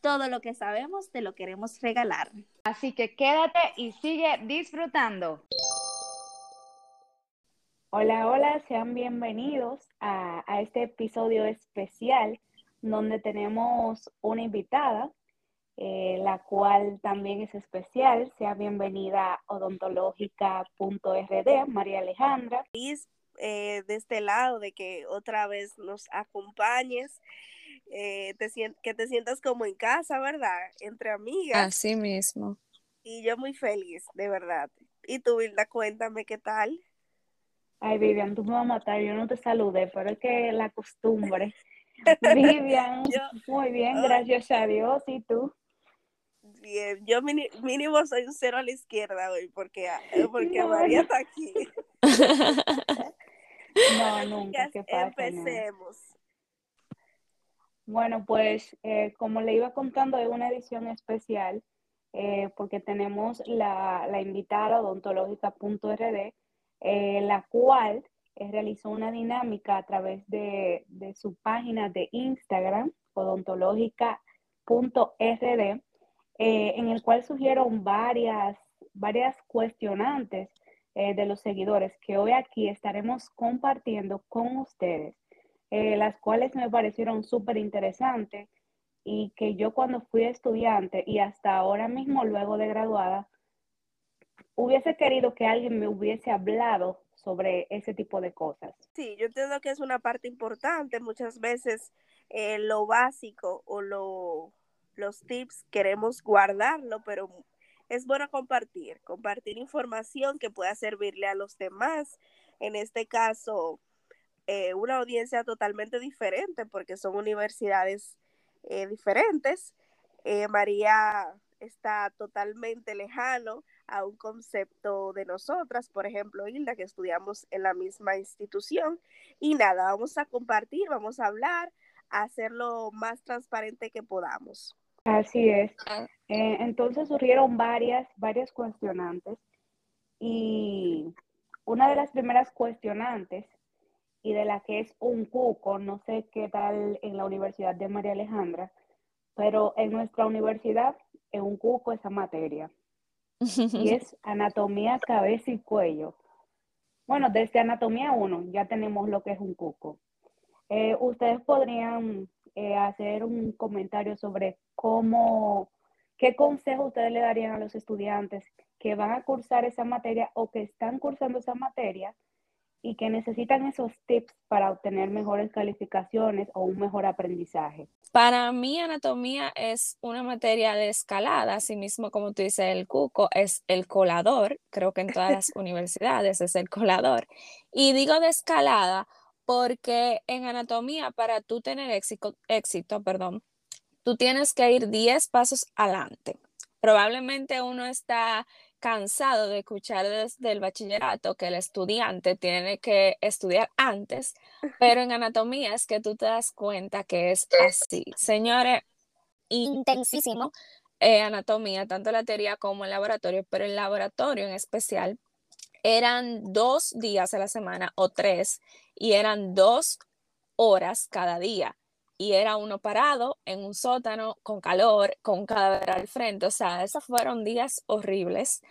Todo lo que sabemos te lo queremos regalar. Así que quédate y sigue disfrutando. Hola, hola, sean bienvenidos a, este episodio especial donde tenemos una invitada, eh, la cual también es especial. Sea bienvenida a odontológica.rd, María Alejandra. Eh, de este lado, de que otra vez nos acompañes eh, te que te sientas como en casa, ¿verdad? Entre amigas. Así mismo. Y yo muy feliz, de verdad. Y tú, Hilda, cuéntame qué tal. Ay, Vivian, tú me vas a matar, yo no te saludé, pero es que la costumbre. Vivian, muy bien, gracias a Dios, ¿y tú? Bien, yo mínimo soy un cero a la izquierda hoy, porque, porque María está aquí. no, nunca, ¿qué pasa? Empecemos. Bueno, pues eh, como le iba contando, es una edición especial eh, porque tenemos la, la invitada odontológica.rd, eh, la cual realizó una dinámica a través de, de su página de Instagram, odontológica.rd, en el cual surgieron varias, varias cuestionantes de los seguidores que hoy aquí estaremos compartiendo con ustedes. Eh, las cuales me parecieron súper interesantes y que yo cuando fui estudiante y hasta ahora mismo luego de graduada, hubiese querido que alguien me hubiese hablado sobre ese tipo de cosas. Sí, yo entiendo que es una parte importante. Muchas veces eh, lo básico o lo, los tips queremos guardarlo, pero es bueno compartir, compartir información que pueda servirle a los demás. En este caso, eh, una audiencia totalmente diferente porque son universidades eh, diferentes. Eh, María está totalmente lejano a un concepto de nosotras, por ejemplo, Hilda, que estudiamos en la misma institución. Y nada, vamos a compartir, vamos a hablar, a hacerlo más transparente que podamos. Así es. entonces surgieron varias, varias cuestionantes y una de las primeras cuestionantes y de la que es un cuco, no sé qué tal en la Universidad de María Alejandra, pero en nuestra universidad es un cuco esa materia. Y es anatomía, cabeza y cuello. Bueno, desde anatomía 1 ya tenemos lo que es un cuco. Eh, ustedes podrían eh, hacer un comentario sobre cómo, qué consejo ustedes le darían a los estudiantes que van a cursar esa materia o que están cursando esa materia y que necesitan esos tips para obtener mejores calificaciones o un mejor aprendizaje? Para mí, anatomía es una materia de escalada, así mismo como tú dices, el cuco es el colador, creo que en todas las universidades es el colador. Y digo de escalada porque en anatomía, para tú tener éxito, éxito perdón, tú tienes que ir 10 pasos adelante. Probablemente uno está cansado de escuchar desde el bachillerato que el estudiante tiene que estudiar antes, pero en anatomía es que tú te das cuenta que es así. Señores, intensísimo eh, anatomía, tanto la teoría como el laboratorio, pero el laboratorio en especial eran dos días a la semana o tres y eran dos horas cada día y era uno parado en un sótano con calor, con un cadáver al frente. O sea, esos fueron días horribles.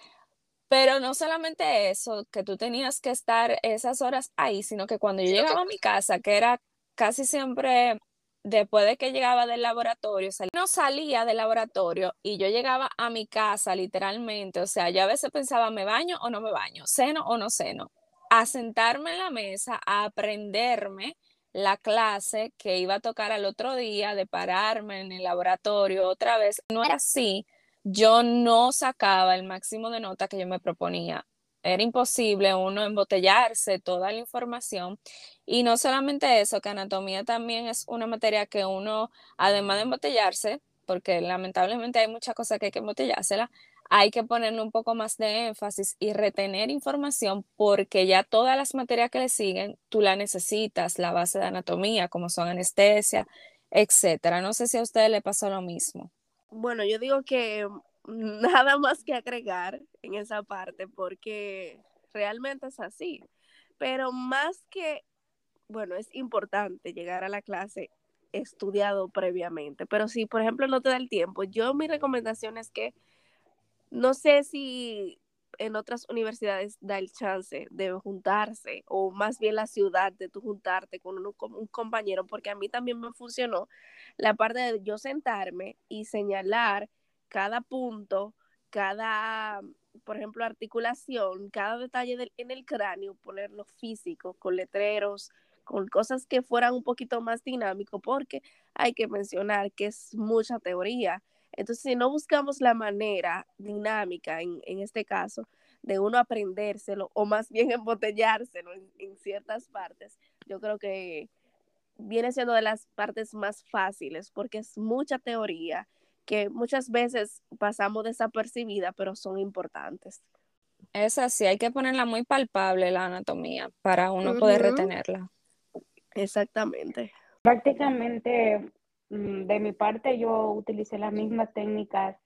Pero no solamente eso, que tú tenías que estar esas horas ahí, sino que cuando yo llegaba a mi casa, que era casi siempre después de que llegaba del laboratorio, no salía del laboratorio y yo llegaba a mi casa literalmente, o sea, yo a veces pensaba, ¿me baño o no me baño? ¿Ceno o no ceno? A sentarme en la mesa, a aprenderme la clase que iba a tocar al otro día, de pararme en el laboratorio otra vez. No era así, yo no sacaba el máximo de nota que yo me proponía. Era imposible uno embotellarse toda la información. Y no solamente eso, que anatomía también es una materia que uno, además de embotellarse, porque lamentablemente hay muchas cosas que hay que embotellársela, hay que ponerle un poco más de énfasis y retener información porque ya todas las materias que le siguen, tú la necesitas, la base de anatomía, como son anestesia, etcétera. No sé si a ustedes le pasó lo mismo. Bueno, yo digo que nada más que agregar en esa parte porque realmente es así. Pero más que, bueno, es importante llegar a la clase estudiado previamente, pero si por ejemplo no te da el tiempo, yo mi recomendación es que no sé si en otras universidades da el chance de juntarse o más bien la ciudad de tú juntarte con un, un, compañero, porque a mí también me funcionó la parte de yo sentarme y señalar cada punto, cada, por ejemplo, articulación, cada detalle en el cráneo, ponerlo físico, con letreros, con cosas que fueran un poquito más dinámico, porque hay que mencionar que es mucha teoría entonces, si no buscamos la manera dinámica, en, este caso, de uno aprendérselo o más bien embotellárselo en, ciertas partes, yo creo que viene siendo de las partes más fáciles porque es mucha teoría que muchas veces pasamos desapercibida, pero son importantes. Es así, hay que ponerla muy palpable la anatomía para uno poder retenerla. Exactamente. Prácticamente de mi parte, yo utilicé las mismas técnicas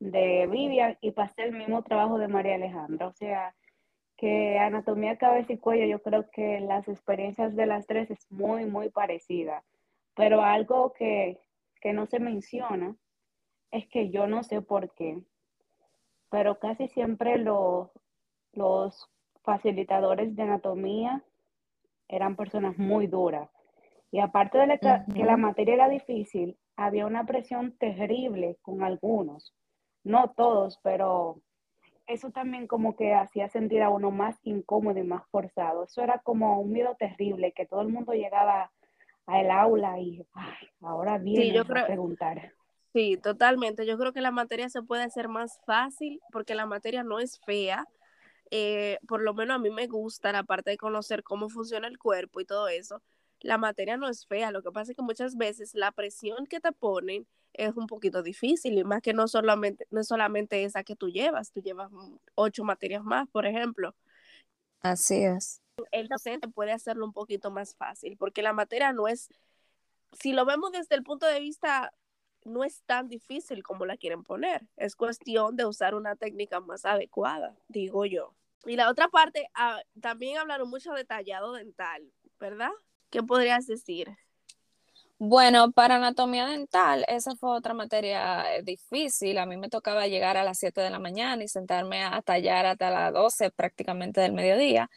de Vivian y pasé el mismo trabajo de María Alejandra. O sea, que anatomía, cabeza y cuello, yo creo que las experiencias de las tres es muy, muy parecida. Pero algo que, que no se menciona es que yo no sé por qué, pero casi siempre los facilitadores de anatomía eran personas muy duras. Y aparte de que la materia era difícil, había una presión terrible con algunos. No todos, pero eso también como que hacía sentir a uno más incómodo y más forzado. Eso era como un miedo terrible, que todo el mundo llegaba al aula y ahora viene a preguntar. Sí, totalmente. Yo creo que la materia se puede hacer más fácil porque la materia no es fea. Eh, por lo menos a mí me gusta la parte de conocer cómo funciona el cuerpo y todo eso la materia no es fea, lo que pasa es que muchas veces la presión que te ponen es un poquito difícil y más que no solamente, no es solamente esa que tú llevas, tú llevas ocho materias más, por ejemplo. Así es. El docente puede hacerlo un poquito más fácil porque la materia no es, si lo vemos desde el punto de vista, no es tan difícil como la quieren poner, es cuestión de usar una técnica más adecuada, digo yo. Y la otra parte, ah, también hablaron mucho de tallado dental, ¿verdad? ¿Qué podrías decir? Bueno, para anatomía dental, esa fue otra materia eh, difícil. A mí me tocaba llegar a las 7 de la mañana y sentarme a tallar hasta las 12 prácticamente del mediodía.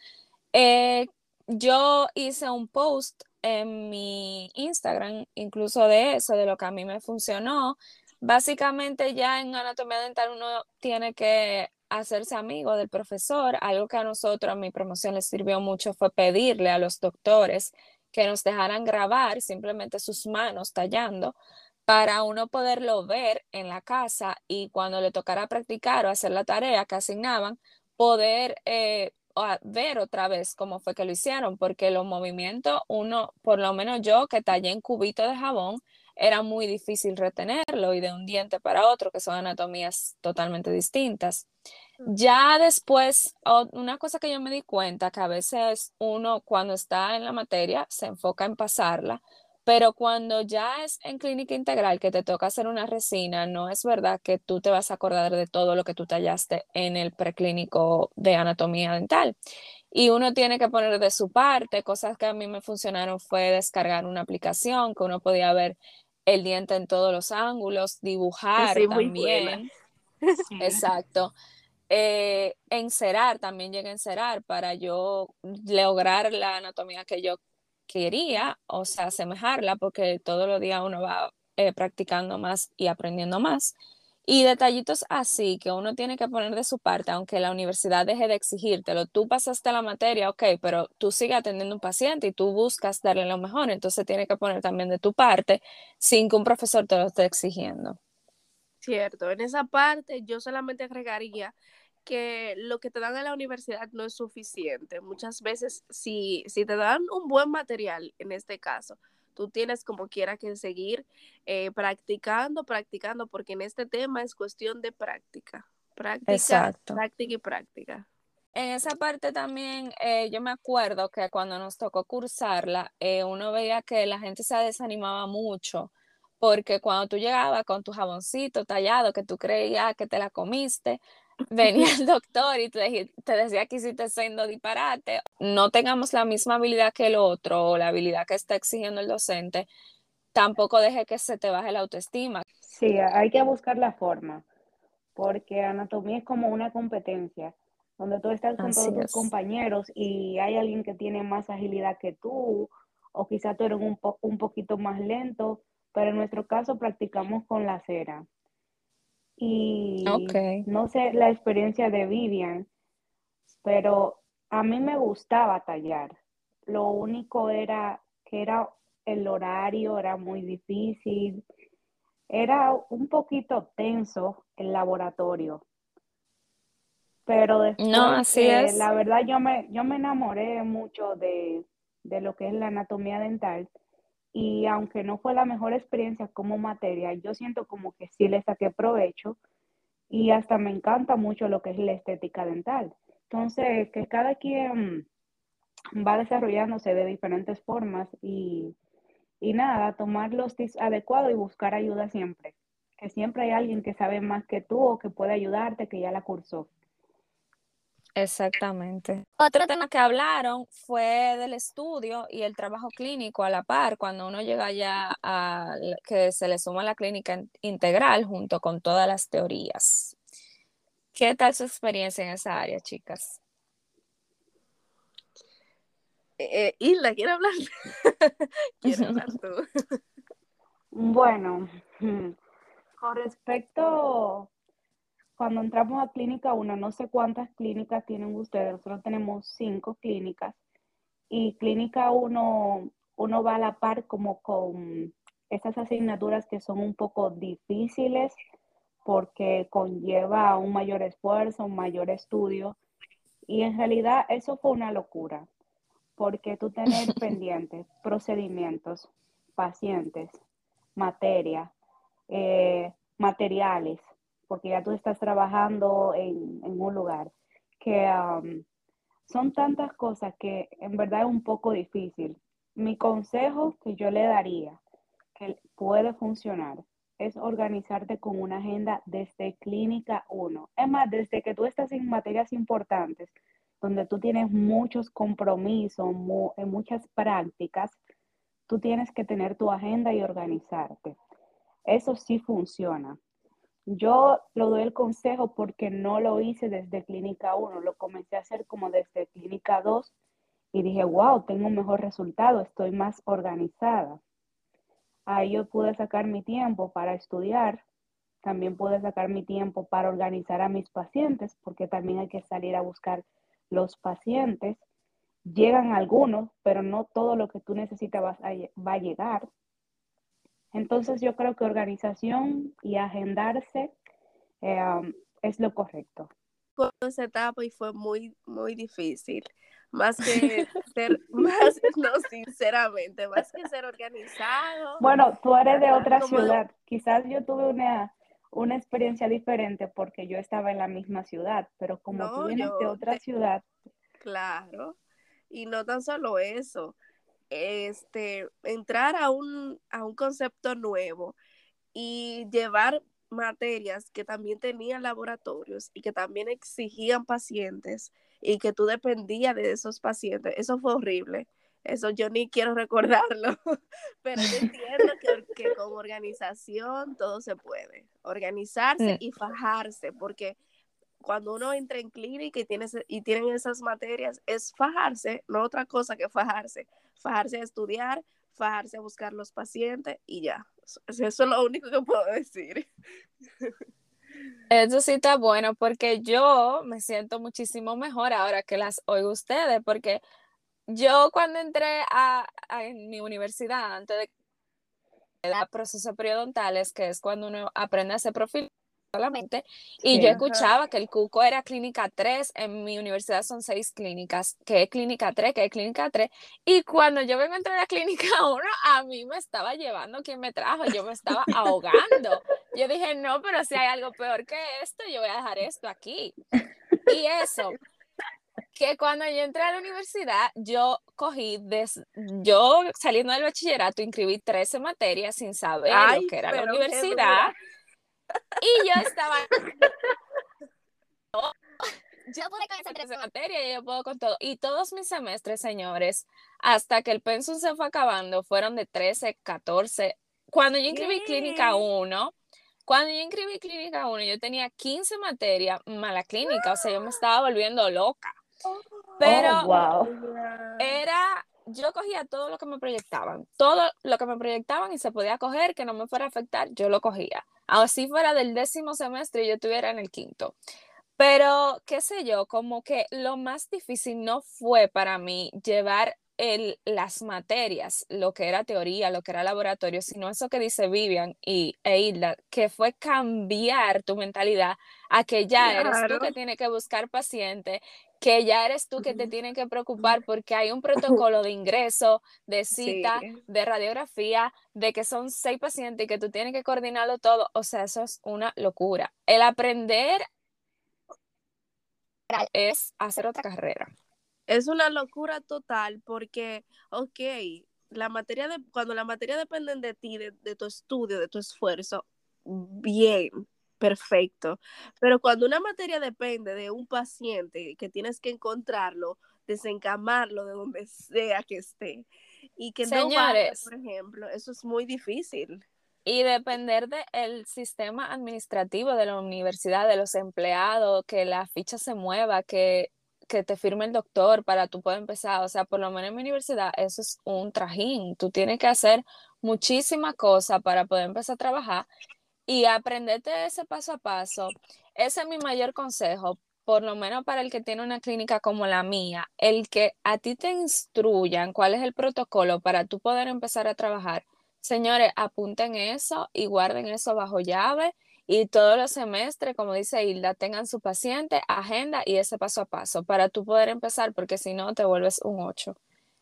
Eh, yo hice un post en mi Instagram, incluso de eso, de lo que a mí me funcionó. Básicamente ya en anatomía dental uno tiene que hacerse amigo del profesor. Algo que a nosotros, a mi promoción les sirvió mucho fue pedirle a los doctores que nos dejaran grabar simplemente sus manos tallando para uno poderlo ver en la casa y cuando le tocara practicar o hacer la tarea que asignaban, poder eh, ver otra vez cómo fue que lo hicieron, porque los movimientos, uno, por lo menos yo que tallé en cubito de jabón, era muy difícil retenerlo y de un diente para otro, que son anatomías totalmente distintas. Ya después, una cosa que yo me di cuenta, que a veces uno cuando está en la materia se enfoca en pasarla, pero cuando ya es en clínica integral que te toca hacer una resina, no es verdad que tú te vas a acordar de todo lo que tú tallaste en el preclínico de anatomía dental. Y uno tiene que poner de su parte, cosas que a mí me funcionaron fue descargar una aplicación que uno podía ver el diente en todos los ángulos, dibujar también. Exacto eh, encerar, también llegué a encerar para yo lograr la anatomía que yo quería, o sea, asemejarla, porque todos los días uno va eh, practicando más y aprendiendo más. Y detallitos así que uno tiene que poner de su parte, aunque la universidad deje de exigírtelo. Tú pasaste la materia, ok, pero tú sigues atendiendo a un paciente y tú buscas darle lo mejor, entonces tiene que poner también de tu parte sin que un profesor te lo esté exigiendo. Cierto, en esa parte yo solamente agregaría que lo que te dan en la universidad no es suficiente. Muchas veces, si, si te dan un buen material, en este caso, tú tienes como quiera que seguir eh, practicando, practicando, porque en este tema es cuestión de práctica. Práctica, práctica y práctica. En esa parte también eh, yo me acuerdo que cuando nos tocó cursarla, eh, uno veía que la gente se desanimaba mucho porque cuando tú llegabas con tu jaboncito tallado que tú creías que te la comiste, venía el doctor y te, te decía que hiciste siendo disparate, no tengamos la misma habilidad que el otro o la habilidad que está exigiendo el docente, tampoco deje que se te baje la autoestima. Sí, hay que buscar la forma, porque anatomía es como una competencia, donde tú estás con todos tus compañeros y hay alguien que tiene más agilidad que tú, o quizá tú eres un, un poquito más lento, pero en nuestro caso practicamos con la cera. Y no sé la experiencia de Vivian, pero a mí me gustaba tallar. Lo único era que era el horario, era muy difícil, era un poquito tenso el laboratorio. Pero después, no, así es. la verdad yo me, yo me enamoré mucho de, de lo que es la anatomía dental y aunque no fue la mejor experiencia como materia, yo siento como que sí le saqué provecho y hasta me encanta mucho lo que es la estética dental. Entonces, que cada quien va desarrollándose de diferentes formas y, y nada, tomar los tips adecuados y buscar ayuda siempre. Que siempre hay alguien que sabe más que tú o que puede ayudarte, que ya la cursó. Exactamente. Otro tema que hablaron fue del estudio y el trabajo clínico a la par, cuando uno llega ya a que se le suma la clínica integral junto con todas las teorías. ¿Qué tal su experiencia en esa área, chicas? Eh, Isla, ¿quiere hablar? Quiero hablar tú. bueno, con respecto cuando entramos a clínica 1, no sé cuántas clínicas tienen ustedes, nosotros tenemos cinco clínicas y clínica 1, uno va a la par como con esas asignaturas que son un poco difíciles porque conlleva un mayor esfuerzo, un mayor estudio y en realidad eso fue una locura porque tú tener pendientes, procedimientos, pacientes, materia, eh, materiales, porque ya tú estás trabajando en, un lugar, que um, son tantas cosas que en verdad es un poco difícil. Mi consejo que yo le daría, que puede funcionar, es organizarte con una agenda desde clínica 1. Es más, desde que tú estás en materias importantes, donde tú tienes muchos compromisos, en muchas prácticas, tú tienes que tener tu agenda y organizarte. Eso sí funciona. Yo lo doy el consejo porque no lo hice desde clínica 1, lo comencé a hacer como desde clínica 2 y dije, wow, tengo un mejor resultado, estoy más organizada. Ahí yo pude sacar mi tiempo para estudiar, también pude sacar mi tiempo para organizar a mis pacientes, porque también hay que salir a buscar los pacientes. Llegan algunos, pero no todo lo que tú necesitas va a llegar. Entonces yo creo que organización y agendarse eh, um, es lo correcto. Por esa etapa y fue muy, muy difícil. Más que ser, más, no, sinceramente, más que ser organizado. Bueno, tú eres de otra ciudad. Quizás yo tuve una, una experiencia diferente porque yo estaba en la misma ciudad, pero como tú vienes de otra ciudad. Claro, y no tan solo eso, este, entrar a un, a un concepto nuevo y llevar materias que también tenían laboratorios y que también exigían pacientes y que tú dependías de esos pacientes, eso fue horrible. Eso yo ni quiero recordarlo, pero yo entiendo que, que con organización todo se puede. Organizarse y fajarse, porque cuando uno entra en clínica y, tiene, tienen esas materias, es fajarse, no otra cosa que fajarse. Fajarse a estudiar, fajarse a buscar los pacientes y ya. Eso, es lo único que puedo decir. Eso sí está bueno porque yo me siento muchísimo mejor ahora que las oigo ustedes, porque yo cuando entré a, en mi universidad, antes de el proceso periodontales, que es cuando uno aprende a hacer profil solamente. Y yo escuchaba que el cuco era clínica 3, en mi universidad son seis clínicas, que es clínica 3, que es clínica 3. Y cuando yo vengo a entrar a la clínica 1, a mí me estaba llevando quien me trajo, yo me estaba ahogando. Yo dije, no, pero si hay algo peor que esto, yo voy a dejar esto aquí. Y eso, que cuando yo entré a la universidad, yo cogí, des, yo saliendo del bachillerato, inscribí 13 materias sin saber lo que era la universidad. Y yo estaba... yo pude con esa 13 materias y yo puedo con todo. Y todos mis semestres, señores, hasta que el pensum se fue acabando, fueron de 13, 14. Cuando yo inscribí Clínica 1, cuando yo inscribí Clínica 1, yo tenía 15 materias mala clínica, o sea, yo me estaba volviendo loca. Pero Oh, era, yo cogía todo lo que me proyectaban, todo lo que me proyectaban y se podía coger, que no me fuera a afectar, yo lo cogía. Así fuera del décimo semestre, yo estuviera en el quinto. Pero, qué sé yo, como que lo más difícil no fue para mí llevar el, las materias, lo que era teoría, lo que era laboratorio, sino eso que dice Vivian y e Hilda, que fue cambiar tu mentalidad a que ya eres tú que tienes que buscar paciente, que ya eres tú que te tienes que preocupar porque hay un protocolo de ingreso, de cita, Sí. de radiografía, de que son seis pacientes y que tú tienes que coordinarlo todo. O sea, eso es una locura. El aprender es hacer otra carrera. Es una locura total porque, ok, la materia de, cuando la materia depende de ti, de, de tu estudio, de tu esfuerzo, bien, perfecto. Pero cuando una materia depende de un paciente que tienes que encontrarlo, desencamarlo de donde sea que esté y que no vaya, por ejemplo, eso es muy difícil. Y depender del sistema administrativo de la universidad, de los empleados, que la ficha se mueva, que, que te firme el doctor para tú poder empezar. O sea, por lo menos en mi universidad eso es un trajín. Tú tienes que hacer muchísimas cosas para poder empezar a trabajar y aprenderte ese paso a paso. Ese es mi mayor consejo, por lo menos para el que tiene una clínica como la mía, el que a ti te instruyan cuál es el protocolo para tú poder empezar a trabajar. Señores, apunten eso y guarden eso bajo llave y todos los semestres, como dice Hilda, tengan su paciente, agenda y ese paso a paso para tú poder empezar, porque si no te vuelves un 8.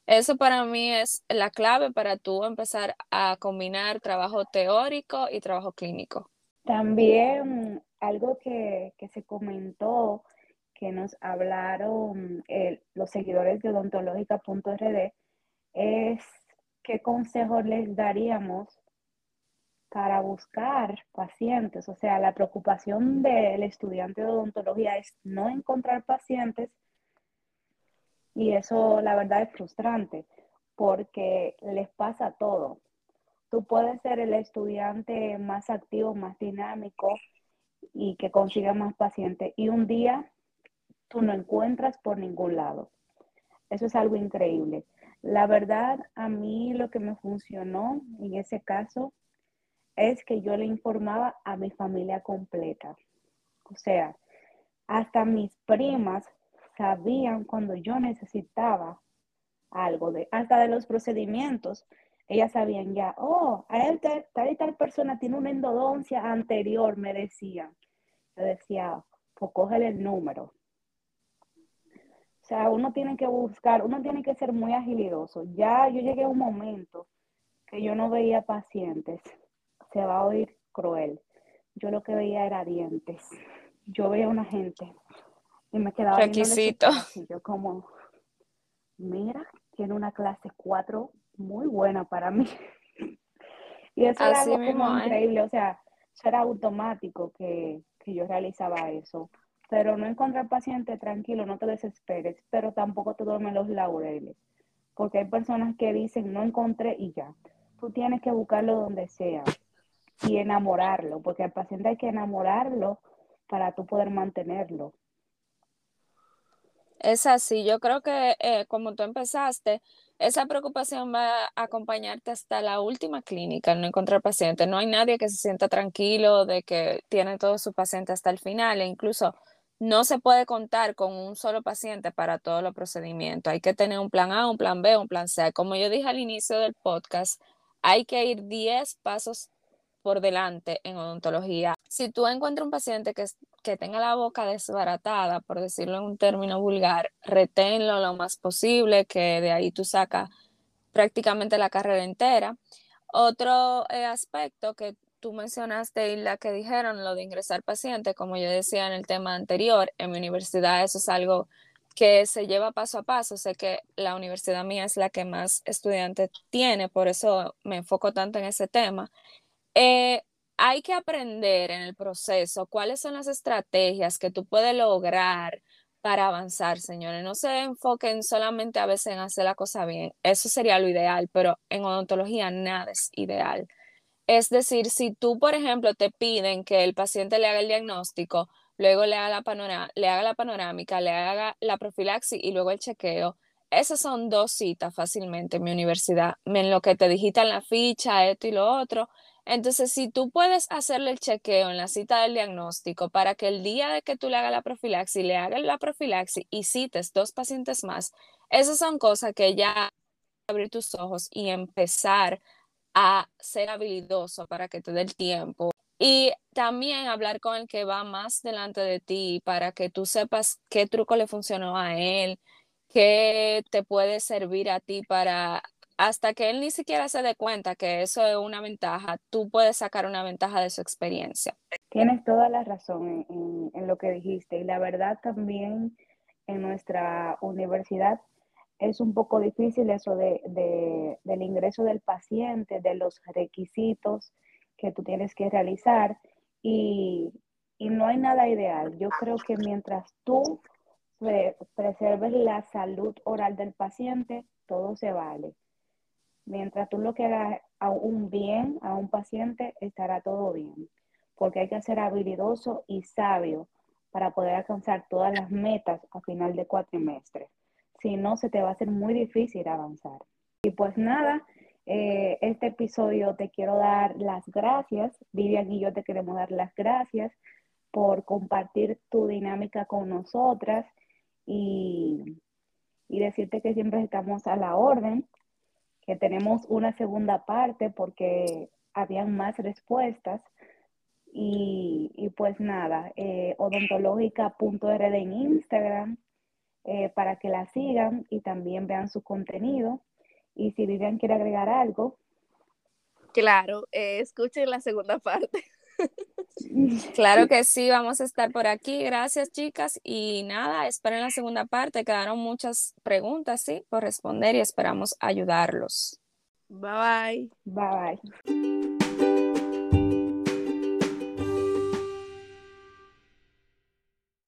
Eso para mí es la clave para tú empezar a combinar trabajo teórico y trabajo clínico. También algo que, que se comentó, que nos hablaron eh, los seguidores de odontológica.rd, es qué consejos les daríamos para buscar pacientes. O sea, la preocupación del estudiante de odontología es no encontrar pacientes y eso la verdad es frustrante porque les pasa todo. Tú puedes ser el estudiante más activo, más dinámico y que consiga más pacientes y un día tú no encuentras por ningún lado. Eso es algo increíble. La verdad, a mí lo que me funcionó en ese caso es que yo le informaba a mi familia completa. O sea, hasta mis primas sabían cuando yo necesitaba algo, de, hasta de los procedimientos. Ellas sabían ya, oh, a él tal, y tal persona tiene una endodoncia anterior, me decían. Yo decía, pues cógele el número. O sea, uno tiene que buscar, uno tiene que ser muy agilidoso. Ya yo llegué a un momento que yo no veía pacientes. Se va a oír cruel. Yo lo que veía era dientes. Yo veía una gente y me quedaba Requisito. Y yo como, mira, tiene una clase 4 muy buena para mí. y eso era algo como es. increíble. O sea, eso era automático que, que yo realizaba eso. Pero no encontrar paciente, tranquilo, no te desesperes, pero tampoco te duermen los laureles. Porque hay personas que dicen, no encontré y ya. Tú tienes que buscarlo donde sea y enamorarlo, porque al paciente hay que enamorarlo para tú poder mantenerlo. Es así, yo creo que eh, como tú empezaste, esa preocupación va a acompañarte hasta la última clínica, no encontrar pacientes. No hay nadie que se sienta tranquilo de que tiene todo su paciente hasta el final e incluso no se puede contar con un solo paciente para todos los procedimientos. Hay que tener un plan A, un plan B, un plan C. Como yo dije al inicio del podcast, hay que ir 10 pasos por delante en odontología. Si tú encuentras un paciente que, que tenga la boca desbaratada, por decirlo en un término vulgar, reténlo lo más posible, que de ahí tú sacas prácticamente la carrera entera. Otro eh, aspecto que tú mencionaste y la que dijeron, lo de ingresar paciente, como yo decía en el tema anterior, en mi universidad eso es algo que se lleva paso a paso. Sé que la universidad mía es la que más estudiantes tiene, por eso me enfoco tanto en ese tema. Eh, hay que aprender en el proceso cuáles son las estrategias que tú puedes lograr para avanzar, señores. No se enfoquen solamente a veces en hacer la cosa bien. Eso sería lo ideal, pero en odontología nada es ideal. Es decir, si tú, por ejemplo, te piden que el paciente le haga el diagnóstico, luego le haga la, le haga la panorámica, le haga la profilaxis y luego el chequeo. Esas son dos citas fácilmente en mi universidad, en lo que te digitan la ficha, esto y lo otro. Entonces, si tú puedes hacerle el chequeo en la cita del diagnóstico para que el día de que tú le hagas la profilaxis, le hagas la profilaxis y cites dos pacientes más, esas son cosas que ya abrir tus ojos y empezar a ser habilidoso para que te dé el tiempo. Y también hablar con el que va más delante de ti para que tú sepas qué truco le funcionó a él, qué te puede servir a ti para, hasta que él ni siquiera se dé cuenta que eso es una ventaja, tú puedes sacar una ventaja de su experiencia. Tienes toda la razón en, lo que dijiste y la verdad también en nuestra universidad es un poco difícil eso de, del ingreso del paciente, de los requisitos que tú tienes que realizar y, no hay nada ideal. Yo creo que mientras tú preserves la salud oral del paciente, todo se vale. Mientras tú lo que hagas a un bien a un paciente, estará todo bien. Porque hay que ser habilidoso y sabio para poder alcanzar todas las metas a final de cuatrimestre. Si no, se te va a hacer muy difícil avanzar. Y pues nada, eh, este episodio te quiero dar las gracias. Vivian y yo te queremos dar las gracias por compartir tu dinámica con nosotras y, y decirte que siempre estamos a la orden, que tenemos una segunda parte porque habían más respuestas. Y, y pues nada, eh, odontológica.rd en Instagram eh, para que la sigan y también vean su contenido. Y si Vivian quiere agregar algo. Claro, eh, escuchen la segunda parte. Claro que sí, vamos a estar por aquí. Gracias, chicas. Y nada, esperen la segunda parte. Quedaron muchas preguntas, sí, por responder y esperamos ayudarlos. Bye bye. Bye bye.